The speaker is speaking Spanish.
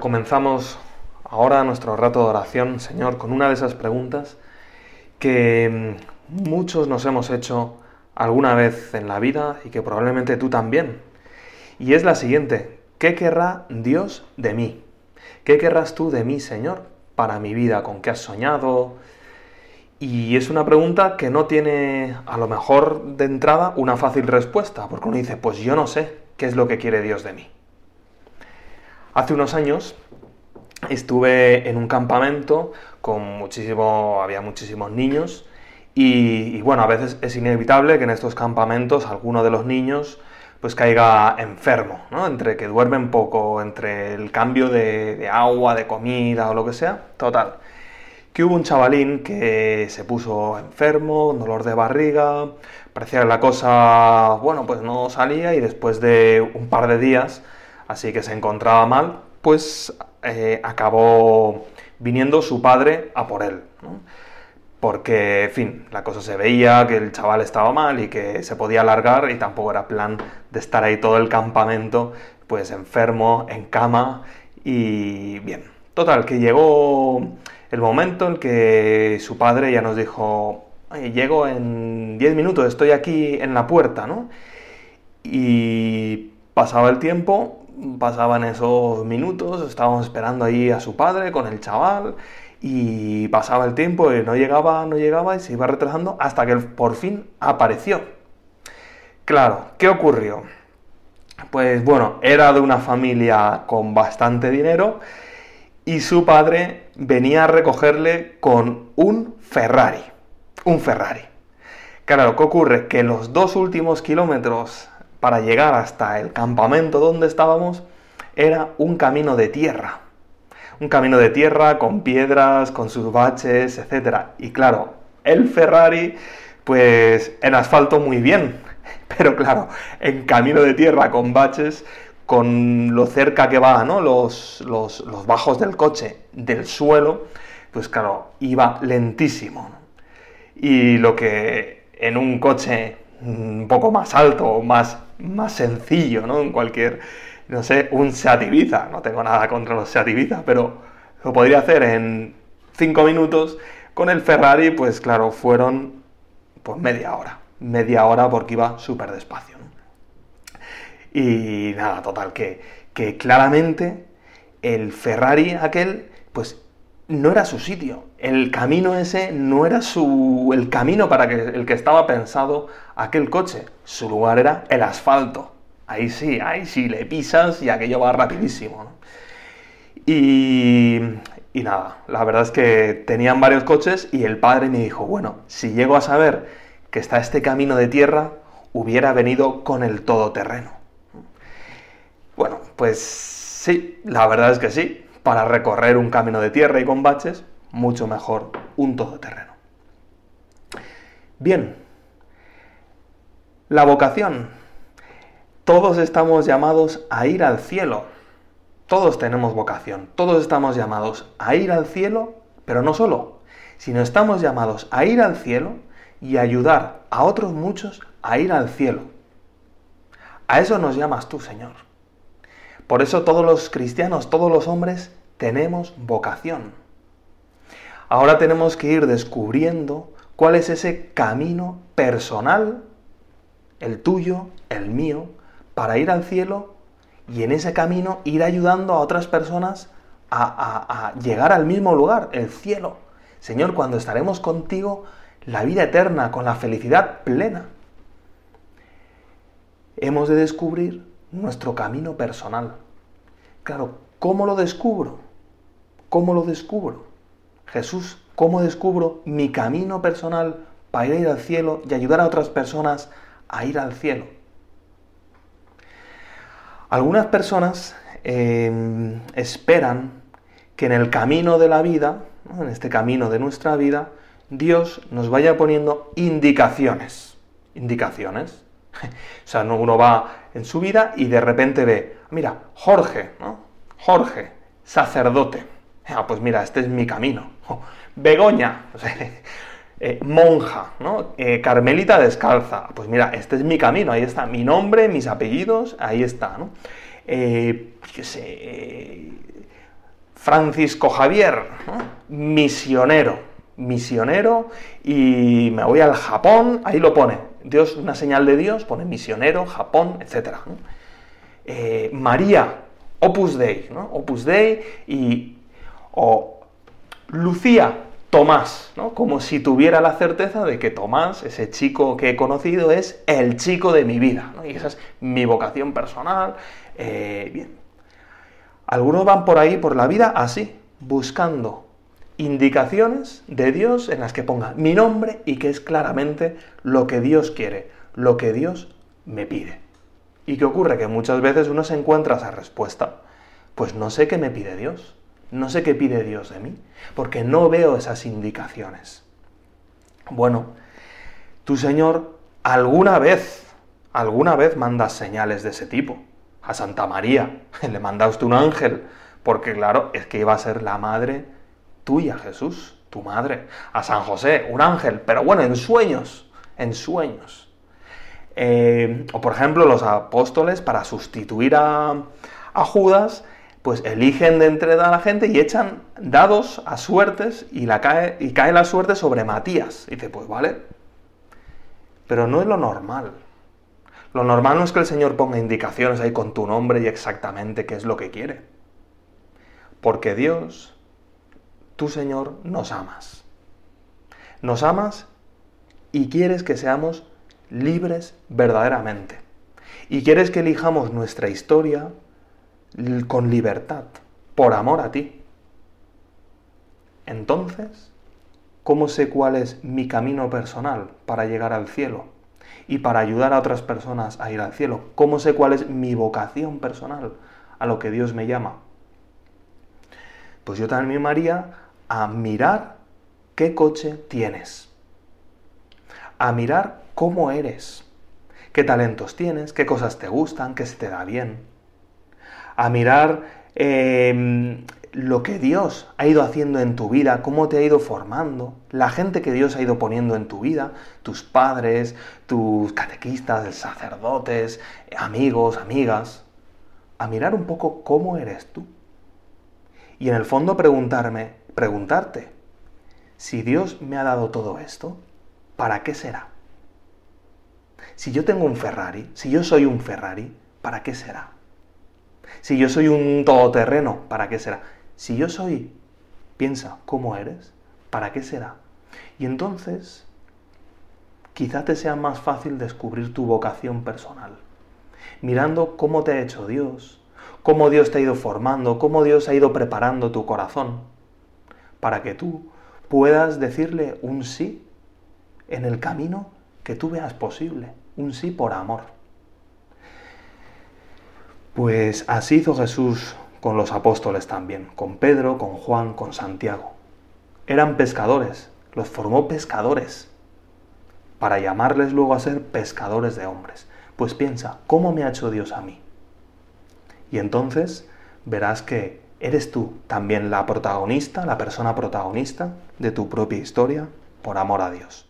Comenzamos ahora nuestro rato de oración, Señor, con una de esas preguntas que mm, muchos nos hemos hecho alguna vez en la vida y que probablemente tú también. Y es la siguiente, ¿qué querrá Dios de mí? ¿Qué querrás tú de mí, Señor, para mi vida? ¿Con qué has soñado? Y es una pregunta que no tiene a lo mejor de entrada una fácil respuesta, porque uno dice, pues yo no sé qué es lo que quiere Dios de mí. Hace unos años estuve en un campamento con muchísimo, había muchísimos niños y, bueno, a veces es inevitable que en estos campamentos alguno de los niños pues caiga enfermo, ¿no? Entre que duermen poco, entre el cambio de, agua, de comida o lo que sea, total. Que hubo un chavalín que se puso enfermo, dolor de barriga, parecía que la cosa, bueno, pues no salía y después de un par de días así que se encontraba mal, pues eh, acabó viniendo su padre a por él. Porque, en fin, la cosa se veía, que el chaval estaba mal y que se podía alargar y tampoco era plan de estar ahí todo el campamento, pues enfermo, en cama y bien. Total, que llegó el momento en que su padre ya nos dijo, llego en 10 minutos, estoy aquí en la puerta, ¿no? Y pasaba el tiempo pasaban esos minutos, estábamos esperando ahí a su padre con el chaval y pasaba el tiempo y no llegaba, no llegaba y se iba retrasando hasta que por fin apareció. Claro, ¿qué ocurrió? Pues bueno, era de una familia con bastante dinero y su padre venía a recogerle con un Ferrari. Un Ferrari. Claro, ¿qué ocurre? Que los dos últimos kilómetros para llegar hasta el campamento donde estábamos era un camino de tierra. Un camino de tierra con piedras, con sus baches, etc. Y claro, el Ferrari, pues en asfalto muy bien, pero claro, en camino de tierra con baches, con lo cerca que va, ¿no? Los, los, los bajos del coche del suelo, pues claro, iba lentísimo. Y lo que en un coche un poco más alto, más más sencillo, ¿no? En cualquier, no sé, un Seat Ibiza. No tengo nada contra los Seat Ibiza, pero lo podría hacer en cinco minutos. Con el Ferrari, pues claro, fueron pues media hora. Media hora porque iba súper despacio. Y nada, total, que, que claramente el Ferrari aquel, pues no era su sitio. El camino ese no era su, el camino para que, el que estaba pensado aquel coche. Su lugar era el asfalto. Ahí sí, ahí sí, le pisas y aquello va rapidísimo. Y, y nada, la verdad es que tenían varios coches y el padre me dijo, bueno, si llego a saber que está este camino de tierra, hubiera venido con el todoterreno. Bueno, pues sí, la verdad es que sí, para recorrer un camino de tierra y con baches, mucho mejor un todoterreno. Bien, la vocación. Todos estamos llamados a ir al cielo. Todos tenemos vocación. Todos estamos llamados a ir al cielo, pero no solo, sino estamos llamados a ir al cielo y ayudar a otros muchos a ir al cielo. A eso nos llamas tú, Señor. Por eso todos los cristianos, todos los hombres, tenemos vocación. Ahora tenemos que ir descubriendo cuál es ese camino personal, el tuyo, el mío, para ir al cielo y en ese camino ir ayudando a otras personas a, llegar al mismo lugar, el cielo. Señor, cuando estaremos contigo, la vida eterna, con la felicidad plena. Hemos de descubrir nuestro camino personal. Claro, ¿cómo lo descubro? ¿Cómo lo descubro? Jesús, ¿cómo descubro mi camino personal para ir al cielo y ayudar a otras personas a ir al cielo? Algunas personas em, esperan que en el camino de la vida, en este camino de nuestra vida, Dios nos vaya poniendo indicaciones. Indicaciones. O sea, uno va en su vida y de repente ve, mira, Jorge, ¿no? Jorge, sacerdote. Ah, pues mira, este es mi camino. Begoña, eh, monja. Eh, carmelita descalza. Pues mira, este es mi camino, ahí está. Mi nombre, mis apellidos, ahí está, ¿no? Eh, Francisco Javier, misionero, misionero y me voy al Japón, ahí lo pone, Dios, una señal de Dios, pone misionero, Japón, etc. Eh, María, Opus Dei. Opus Dei y o Lucía, Tomás. Como si tuviera la certeza de que Tomás, ese chico que he conocido, es el chico de mi vida, Y esa es mi vocación personal. Eh, bien. Algunos van por ahí, por la vida, así, buscando indicaciones de Dios en las que ponga mi nombre y que es claramente lo que Dios quiere, lo que Dios me pide. ¿Y qué ocurre? Que muchas veces uno se encuentra esa respuesta. Pues no sé qué me pide Dios, no sé qué pide Dios de mí, porque no veo esas indicaciones. Bueno, tu Señor alguna vez, alguna vez mandas señales de ese tipo. A Santa María le mandaste un ángel, porque claro, es que iba a ser la madre tuya, Jesús, tu madre. A San José, un ángel, pero bueno, en sueños, en sueños. Eh, o por ejemplo, los apóstoles, para sustituir a, a Judas, pues eligen de entre la gente y echan dados a suertes y, la cae, y cae la suerte sobre Matías. Y dice, pues vale. Pero no es lo normal. Lo normal no es que el Señor ponga indicaciones ahí con tu nombre y exactamente qué es lo que quiere. Porque Dios, tu Señor, nos amas. Nos amas y quieres que seamos libres verdaderamente. Y quieres que elijamos nuestra historia con libertad, por amor a ti. Entonces, ¿cómo sé cuál es mi camino personal para llegar al cielo y para ayudar a otras personas a ir al cielo? ¿Cómo sé cuál es mi vocación personal a lo que Dios me llama? Pues yo también me llamaría a mirar qué coche tienes, a mirar cómo eres, qué talentos tienes, qué cosas te gustan, qué se te da bien, a mirar em, lo que Dios ha ido haciendo en tu vida, cómo te ha ido formando, la gente que Dios ha ido poniendo en tu vida, tus padres, tus catequistas, sacerdotes, amigos, amigas, a mirar un poco cómo eres tú. Y en el fondo preguntarme, preguntarte, si Dios me ha dado todo esto, ¿para qué será? Si yo tengo un Ferrari, si yo soy un Ferrari, ¿para qué será? Si yo soy un todoterreno, ¿para qué será? Si yo soy, piensa, ¿cómo eres? ¿Para qué será? Y entonces, quizá te sea más fácil descubrir tu vocación personal, mirando cómo te ha hecho Dios, cómo Dios te ha ido formando, cómo Dios ha ido preparando tu corazón, para que tú puedas decirle un sí en el camino que tú veas posible, un sí por amor. Pues así hizo Jesús con los apóstoles también, con Pedro, con Juan, con Santiago. Eran pescadores, los formó pescadores, para llamarles luego a ser pescadores de hombres. Pues piensa, ¿cómo me ha hecho Dios a mí? Y entonces verás que eres tú también la protagonista, la persona protagonista de tu propia historia, por amor a Dios.